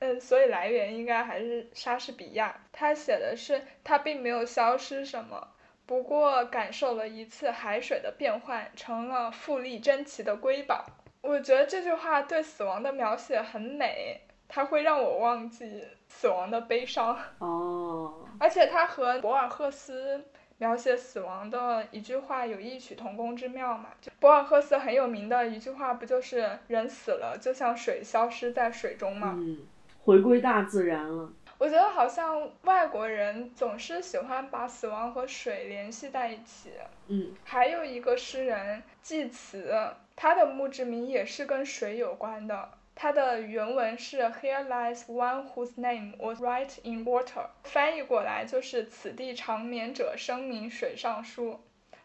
嗯，所以来源应该还是莎士比亚。他写的是，他并没有消失什么，不过感受了一次海水的变换，成了富丽珍奇的瑰宝。我觉得这句话对死亡的描写很美，它会让我忘记死亡的悲伤。哦。而且它和博尔赫斯描写死亡的一句话有异曲同工之妙嘛？就博尔赫斯很有名的一句话不就是“人死了就像水消失在水中”吗？嗯。回归大自然了。我觉得好像外国人总是喜欢把死亡和水联系在一起。嗯。还有一个诗人济慈，他的墓志铭也是跟水有关的。他的原文是 “Here lies one whose name was right in water”，翻译过来就是“此地长眠者，声名水上书”。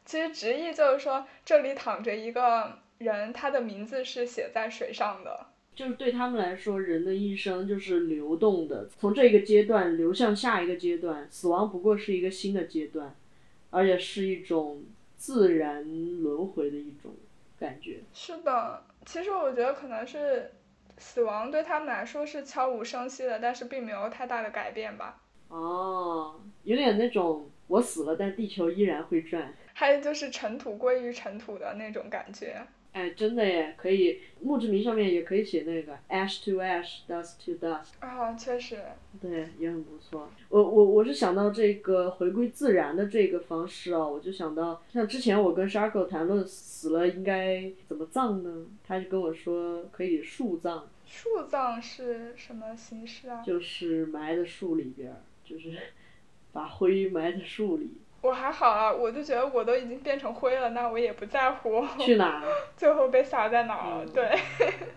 其实直译就是说，这里躺着一个人，他的名字是写在水上的。就是对他们来说，人的一生就是流动的，从这个阶段流向下一个阶段，死亡不过是一个新的阶段，而且是一种自然轮回的一种感觉。是的，其实我觉得可能是死亡对他们来说是悄无声息的，但是并没有太大的改变吧。哦，有点那种我死了，但地球依然会转。还有就是尘土归于尘土的那种感觉。哎，真的耶，可以墓志铭上面也可以写那个 ash to ash，dust to dust。啊，确实。对，也很不错。我我我是想到这个回归自然的这个方式啊，我就想到像之前我跟 Sharko 谈论死了应该怎么葬呢？他就跟我说可以树葬。树葬是什么形式啊？就是埋在树里边，就是 把灰埋在树里。我还好啊，我就觉得我都已经变成灰了，那我也不在乎。去哪？最后被撒在哪儿？对。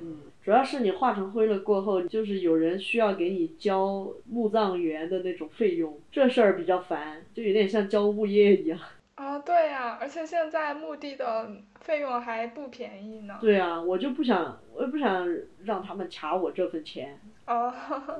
嗯，主要是你化成灰了过后，就是有人需要给你交墓葬员的那种费用，这事儿比较烦，就有点像交物业一样。啊，对呀，而且现在墓地的费用还不便宜呢。对啊，我就不想，我也不想让他们卡我这份钱。哦。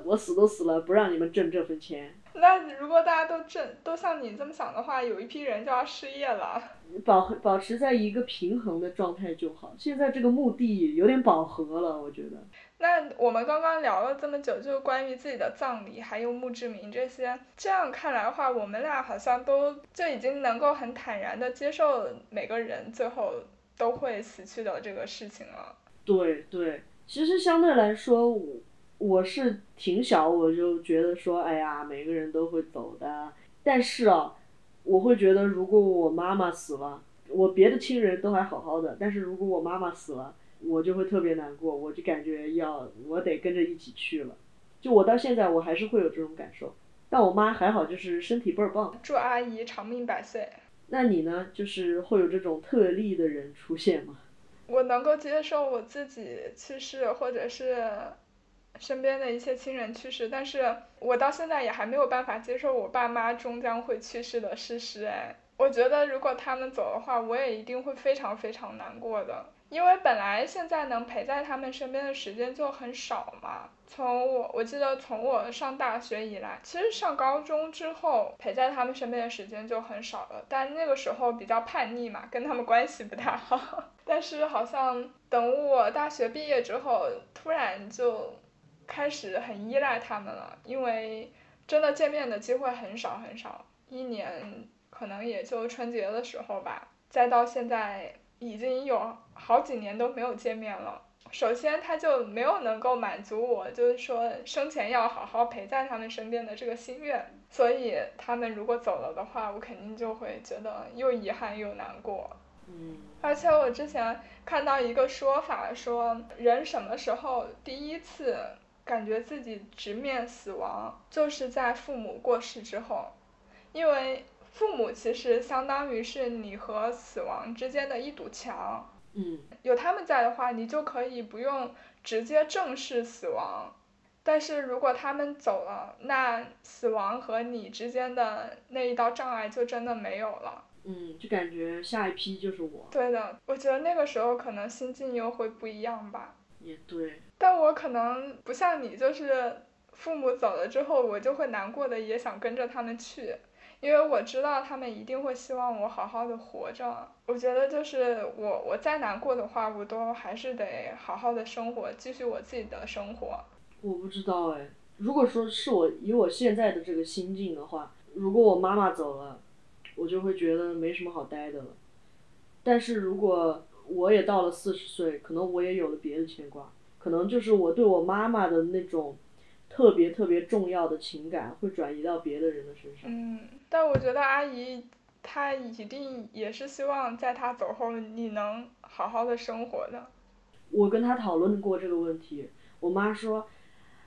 我死都死了，不让你们挣这份钱。那如果大家都这都像你这么想的话，有一批人就要失业了。保保持在一个平衡的状态就好。现在这个目的有点饱和了，我觉得。那我们刚刚聊了这么久，就关于自己的葬礼，还有墓志铭这些，这样看来的话，我们俩好像都就已经能够很坦然的接受每个人最后都会死去的这个事情了。对对，其实相对来说，我。我是挺小，我就觉得说，哎呀，每个人都会走的。但是啊，我会觉得，如果我妈妈死了，我别的亲人都还好好的，但是如果我妈妈死了，我就会特别难过，我就感觉要我得跟着一起去了。就我到现在，我还是会有这种感受。但我妈还好，就是身体倍儿棒。祝阿姨长命百岁。那你呢？就是会有这种特例的人出现吗？我能够接受我自己去世，或者是身边的一些亲人去世，但是我到现在也还没有办法接受我爸妈终将会去世的事实。哎，我觉得如果他们走的话，我也一定会非常非常难过的。因为本来现在能陪在他们身边的时间就很少嘛。从我我记得从我上大学以来，其实上高中之后陪在他们身边的时间就很少了。但那个时候比较叛逆嘛，跟他们关系不太好。但是好像等我大学毕业之后，突然就开始很依赖他们了，因为真的见面的机会很少很少，一年可能也就春节的时候吧。再到现在。已经有好几年都没有见面了。首先，他就没有能够满足我，就是说生前要好好陪在他们身边的这个心愿。所以，他们如果走了的话，我肯定就会觉得又遗憾又难过。嗯。而且我之前看到一个说法，说人什么时候第一次感觉自己直面死亡，就是在父母过世之后，因为。父母其实相当于是你和死亡之间的一堵墙。嗯。有他们在的话，你就可以不用直接正视死亡。但是如果他们走了，那死亡和你之间的那一道障碍就真的没有了。嗯，就感觉下一批就是我。对的，我觉得那个时候可能心境又会不一样吧。也对。但我可能不像你，就是父母走了之后，我就会难过的，也想跟着他们去。因为我知道他们一定会希望我好好的活着，我觉得就是我我再难过的话，我都还是得好好的生活，继续我自己的生活。我不知道哎，如果说是我以我现在的这个心境的话，如果我妈妈走了，我就会觉得没什么好待的了。但是如果我也到了四十岁，可能我也有了别的牵挂，可能就是我对我妈妈的那种。特别特别重要的情感会转移到别的人的身上。嗯，但我觉得阿姨她一定也是希望在她走后你能好好的生活的。我跟她讨论过这个问题，我妈说：“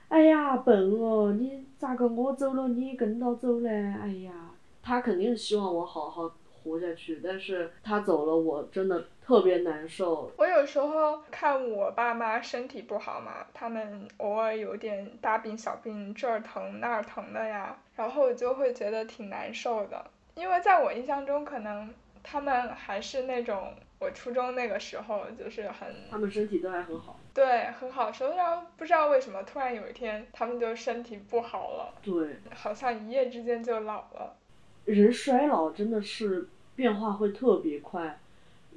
哎呀，笨哦，你咋个我走了你跟到走嘞？哎呀，她肯定是希望我好好。”活下去，但是他走了，我真的特别难受。我有时候看我爸妈身体不好嘛，他们偶尔有点大病小病，这儿疼那儿疼的呀，然后我就会觉得挺难受的。因为在我印象中，可能他们还是那种我初中那个时候，就是很他们身体都还很好，对，很好。然后不知道为什么，突然有一天他们就身体不好了，对，好像一夜之间就老了。人衰老真的是。变化会特别快，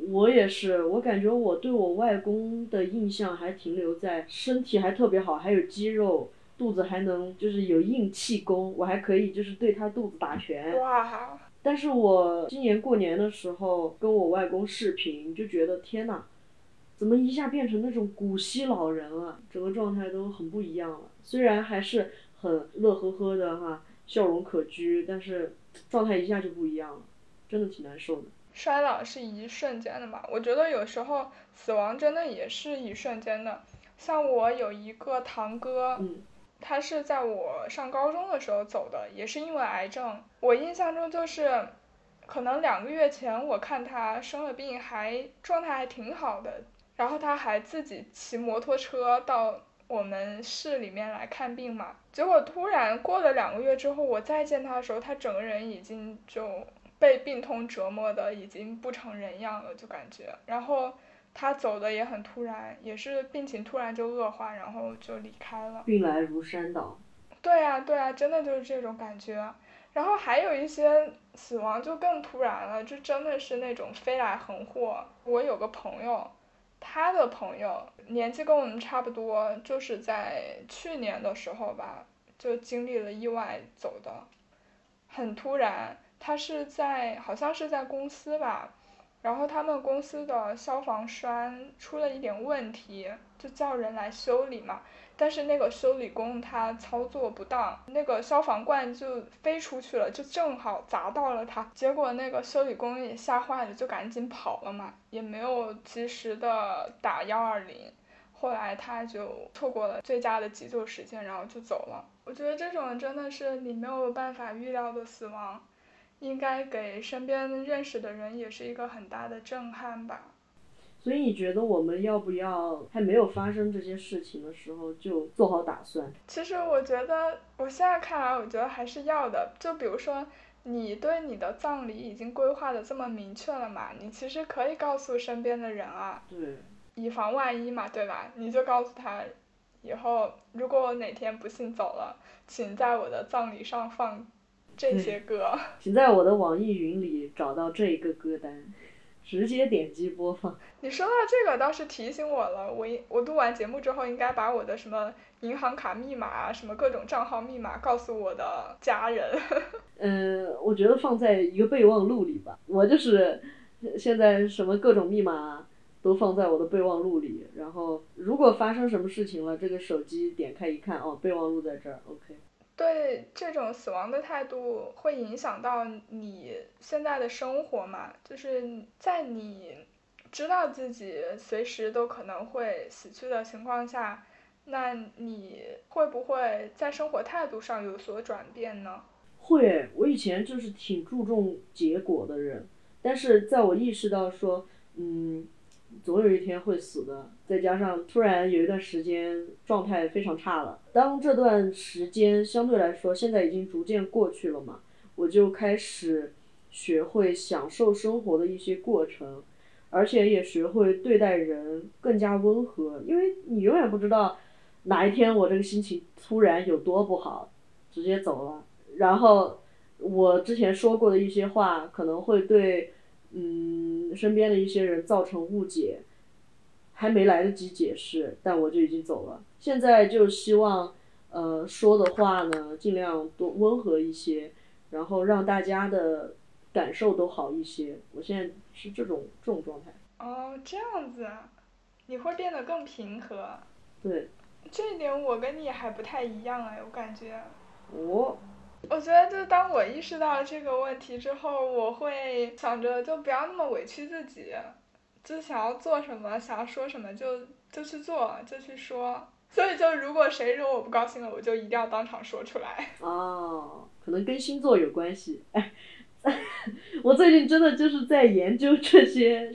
我也是，我感觉我对我外公的印象还停留在身体还特别好，还有肌肉，肚子还能就是有硬气功，我还可以就是对他肚子打拳。哇！但是我今年过年的时候跟我外公视频，就觉得天呐，怎么一下变成那种古稀老人了？整个状态都很不一样了。虽然还是很乐呵呵的哈，笑容可掬，但是状态一下就不一样了。真的挺难受的。衰老是一瞬间的嘛？我觉得有时候死亡真的也是一瞬间的。像我有一个堂哥，他是在我上高中的时候走的，也是因为癌症。我印象中就是，可能两个月前我看他生了病，还状态还挺好的，然后他还自己骑摩托车到我们市里面来看病嘛。结果突然过了两个月之后，我再见他的时候，他整个人已经就。被病痛折磨的已经不成人样了，就感觉，然后他走的也很突然，也是病情突然就恶化，然后就离开了。病来如山倒。对啊，对啊，真的就是这种感觉。然后还有一些死亡就更突然了，就真的是那种飞来横祸。我有个朋友，他的朋友年纪跟我们差不多，就是在去年的时候吧，就经历了意外走的，很突然。他是在好像是在公司吧，然后他们公司的消防栓出了一点问题，就叫人来修理嘛。但是那个修理工他操作不当，那个消防罐就飞出去了，就正好砸到了他。结果那个修理工也吓坏了，就赶紧跑了嘛，也没有及时的打幺二零。后来他就错过了最佳的急救时间，然后就走了。我觉得这种真的是你没有办法预料的死亡。应该给身边认识的人也是一个很大的震撼吧。所以你觉得我们要不要还没有发生这些事情的时候就做好打算？其实我觉得，我现在看来，我觉得还是要的。就比如说，你对你的葬礼已经规划的这么明确了嘛，你其实可以告诉身边的人啊，对，以防万一嘛，对吧？你就告诉他，以后如果我哪天不幸走了，请在我的葬礼上放这些歌。请在我的网易云里找到这一个歌单。直接点击播放。你说到这个倒是提醒我了，我应我录完节目之后应该把我的什么银行卡密码啊，什么各种账号密码告诉我的家人。嗯，我觉得放在一个备忘录里吧。我就是现在什么各种密码都放在我的备忘录里，然后如果发生什么事情了，这个手机点开一看，哦，备忘录在这儿，OK。对这种死亡的态度会影响到你现在的生活嘛？就是在你知道自己随时都可能会死去的情况下，那你会不会在生活态度上有所转变呢？会，我以前就是挺注重结果的人，但是在我意识到说，嗯。总有一天会死的，再加上突然有一段时间状态非常差了。当这段时间相对来说现在已经逐渐过去了嘛，我就开始学会享受生活的一些过程，而且也学会对待人更加温和。因为你永远不知道哪一天我这个心情突然有多不好，直接走了。然后我之前说过的一些话可能会对。嗯，身边的一些人造成误解，还没来得及解释，但我就已经走了。现在就希望，呃，说的话呢，尽量多温和一些，然后让大家的感受都好一些。我现在是这种这种状态。哦，这样子啊，你会变得更平和。对。这一点我跟你还不太一样哎，我感觉。我。我觉得，就当我意识到这个问题之后，我会想着就不要那么委屈自己，就想要做什么，想要说什么就就去做，就去说。所以，就如果谁惹我不高兴了，我就一定要当场说出来。哦，可能跟星座有关系。哎，我最近真的就是在研究这些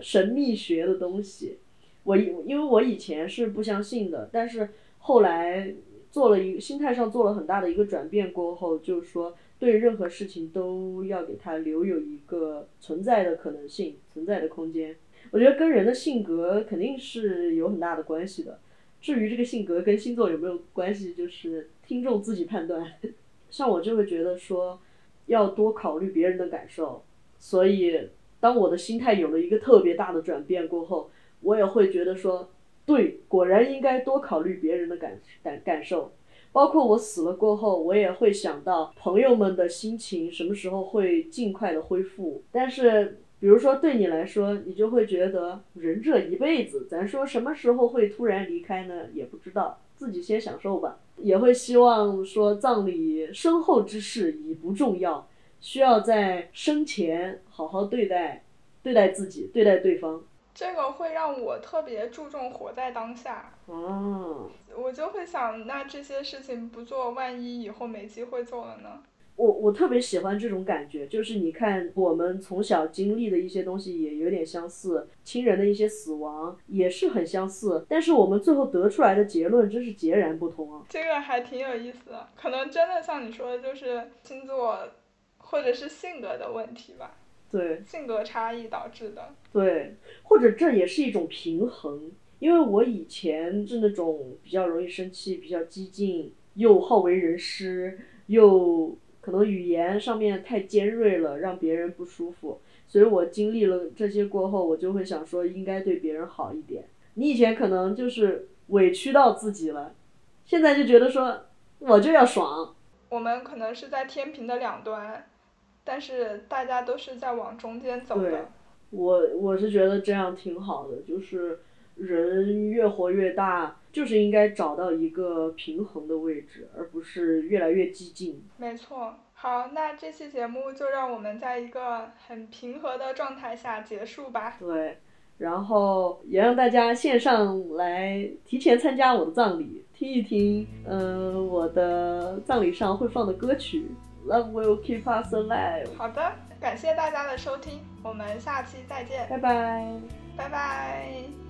神秘学的东西。我因为我以前是不相信的，但是后来。做了一个心态上做了很大的一个转变过后，就是说对任何事情都要给他留有一个存在的可能性、存在的空间。我觉得跟人的性格肯定是有很大的关系的。至于这个性格跟星座有没有关系，就是听众自己判断。像我就会觉得说，要多考虑别人的感受。所以当我的心态有了一个特别大的转变过后，我也会觉得说。对，果然应该多考虑别人的感感感受，包括我死了过后，我也会想到朋友们的心情什么时候会尽快的恢复。但是，比如说对你来说，你就会觉得人这一辈子，咱说什么时候会突然离开呢？也不知道，自己先享受吧。也会希望说葬礼身后之事已不重要，需要在生前好好对待，对待自己，对待对方。这个会让我特别注重活在当下。嗯。我就会想，那这些事情不做，万一以后没机会做了呢？我我特别喜欢这种感觉，就是你看，我们从小经历的一些东西也有点相似，亲人的一些死亡也是很相似，但是我们最后得出来的结论真是截然不同啊。这个还挺有意思的，可能真的像你说的，就是星座或者是性格的问题吧。对，性格差异导致的。对，或者这也是一种平衡，因为我以前是那种比较容易生气、比较激进，又好为人师，又可能语言上面太尖锐了，让别人不舒服。所以我经历了这些过后，我就会想说，应该对别人好一点。你以前可能就是委屈到自己了，现在就觉得说，我就要爽。我们可能是在天平的两端。但是大家都是在往中间走的。我我是觉得这样挺好的，就是人越活越大，就是应该找到一个平衡的位置，而不是越来越激进。没错，好，那这期节目就让我们在一个很平和的状态下结束吧。对，然后也让大家线上来提前参加我的葬礼，听一听，嗯，我的葬礼上会放的歌曲。Love will keep us alive。好的，感谢大家的收听，我们下期再见，拜拜。拜拜。